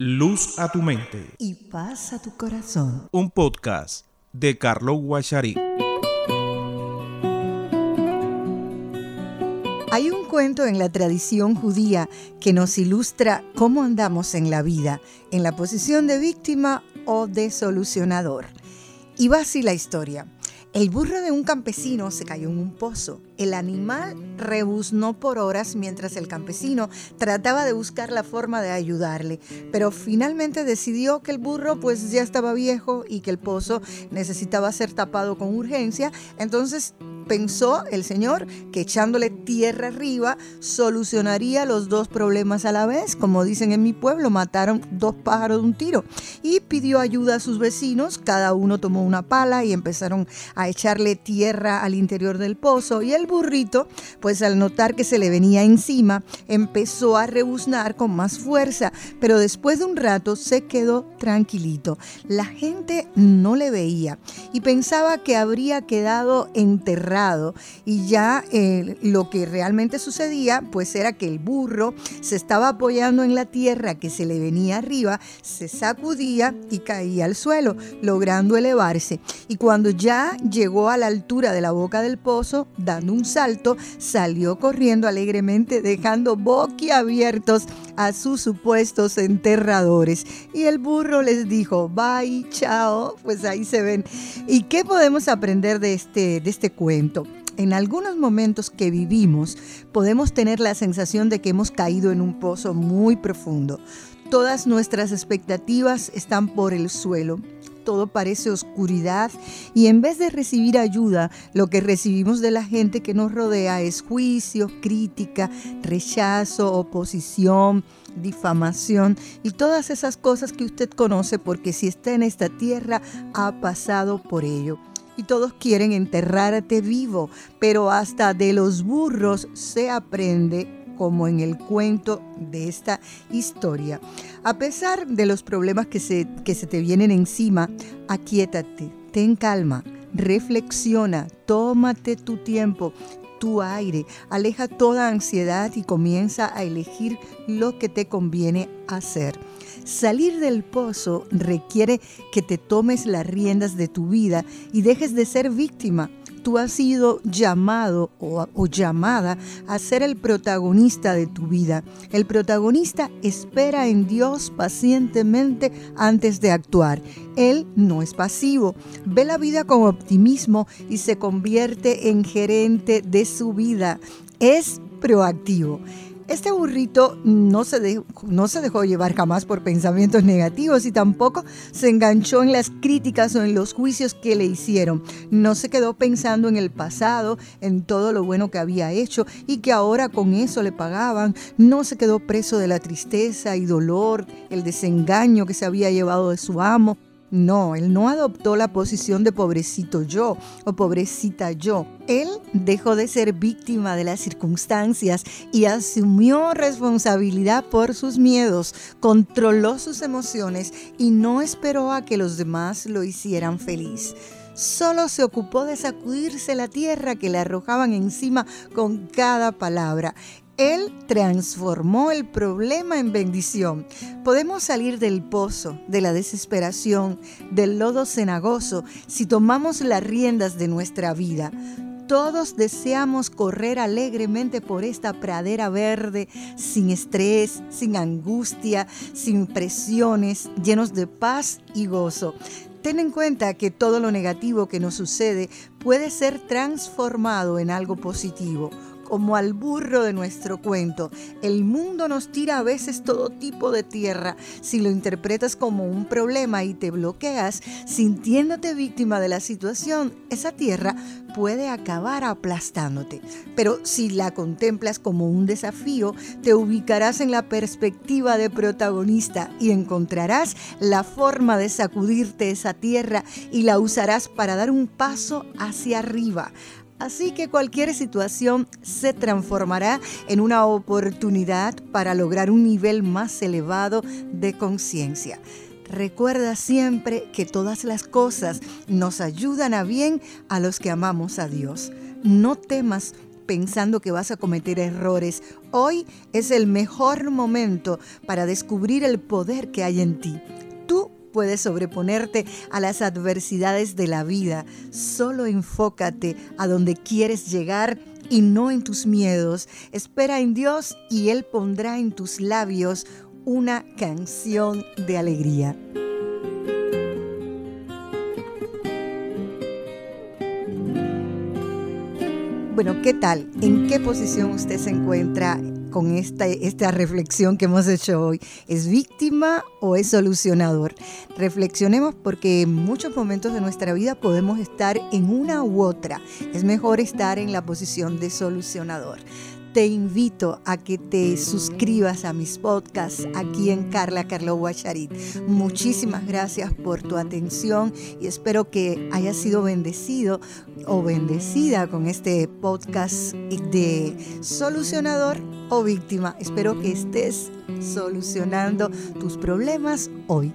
Luz a tu mente. Y paz a tu corazón. Un podcast de Carlos Guachari. Hay un cuento en la tradición judía que nos ilustra cómo andamos en la vida, en la posición de víctima o de solucionador. Y va así la historia. El burro de un campesino se cayó en un pozo. El animal rebuznó por horas mientras el campesino trataba de buscar la forma de ayudarle, pero finalmente decidió que el burro pues ya estaba viejo y que el pozo necesitaba ser tapado con urgencia, entonces pensó el señor que echándole tierra arriba solucionaría los dos problemas a la vez. Como dicen en mi pueblo, mataron dos pájaros de un tiro. Y pidió ayuda a sus vecinos. Cada uno tomó una pala y empezaron a echarle tierra al interior del pozo. Y el burrito, pues al notar que se le venía encima, empezó a rebuznar con más fuerza. Pero después de un rato se quedó tranquilito. La gente no le veía y pensaba que habría quedado enterrado y ya eh, lo que realmente sucedía pues era que el burro se estaba apoyando en la tierra que se le venía arriba, se sacudía y caía al suelo, logrando elevarse. Y cuando ya llegó a la altura de la boca del pozo, dando un salto, salió corriendo alegremente dejando boquiabiertos a sus supuestos enterradores. Y el burro les dijo, bye, chao, pues ahí se ven. ¿Y qué podemos aprender de este, de este cuento? En algunos momentos que vivimos podemos tener la sensación de que hemos caído en un pozo muy profundo. Todas nuestras expectativas están por el suelo. Todo parece oscuridad y en vez de recibir ayuda, lo que recibimos de la gente que nos rodea es juicio, crítica, rechazo, oposición, difamación y todas esas cosas que usted conoce porque si está en esta tierra ha pasado por ello y todos quieren enterrarte vivo, pero hasta de los burros se aprende como en el cuento de esta historia. A pesar de los problemas que se, que se te vienen encima, aquíétate, ten calma, reflexiona, tómate tu tiempo, tu aire, aleja toda ansiedad y comienza a elegir lo que te conviene hacer. Salir del pozo requiere que te tomes las riendas de tu vida y dejes de ser víctima. Tú has sido llamado o, llamada a ser el protagonista de tu vida. El protagonista espera en Dios pacientemente antes de actuar. Él no es pasivo, ve la vida con optimismo y se convierte en gerente de su vida. Es proactivo. Este burrito no se, dejó, no se dejó llevar jamás por pensamientos negativos y tampoco se enganchó en las críticas o en los juicios que le hicieron. No se quedó pensando en el pasado, en todo lo bueno que había hecho y que ahora con eso le pagaban. No se quedó preso de la tristeza y dolor, el desengaño que se había llevado de su amo. No, él no adoptó la posición de pobrecito yo o pobrecita yo. Él dejó de ser víctima de las circunstancias y asumió responsabilidad por sus miedos, controló sus emociones y no esperó a que los demás lo hicieran feliz solo se ocupó de sacudirse la tierra que le arrojaban encima con cada palabra. Él transformó el problema en bendición. Podemos salir del pozo, de la desesperación, del lodo cenagoso, si tomamos las riendas de nuestra vida. Todos deseamos correr alegremente por esta pradera verde, sin estrés, sin angustia, sin presiones, llenos de paz y gozo. Ten en cuenta que todo lo negativo que nos sucede puede ser transformado en algo positivo como al burro de nuestro cuento. El mundo nos tira a veces todo tipo de tierra. Si lo interpretas como un problema y te bloqueas, sintiéndote víctima de la situación, esa tierra puede acabar aplastándote. Pero si la contemplas como un desafío, te ubicarás en la perspectiva de protagonista y encontrarás la forma de sacudirte esa tierra y la usarás para dar un paso hacia arriba, Así que cualquier situación se transformará en una oportunidad para lograr un nivel más elevado de conciencia. Recuerda siempre que todas las cosas nos ayudan a bien a los que amamos a Dios. No temas pensando que vas a cometer errores. Hoy es el mejor momento para descubrir el poder que hay en ti. Puedes sobreponerte a las adversidades de la vida. Solo enfócate a donde quieres llegar y no en tus miedos. Espera en Dios y Él pondrá en tus labios una canción de alegría. Bueno, ¿qué tal? ¿En qué posición usted se encuentra con esta, esta reflexión que hemos hecho hoy? ¿Es víctima o es solucionador? Reflexionemos porque en muchos momentos de nuestra vida podemos estar en una u otra. Es mejor estar en la posición de solucionador te invito a que te suscribas a mis podcasts aquí en Carla Carlo Guacharit. Muchísimas gracias por tu atención y espero que hayas sido bendecido o bendecida con este podcast de solucionador o víctima. Espero que estés solucionando tus problemas hoy.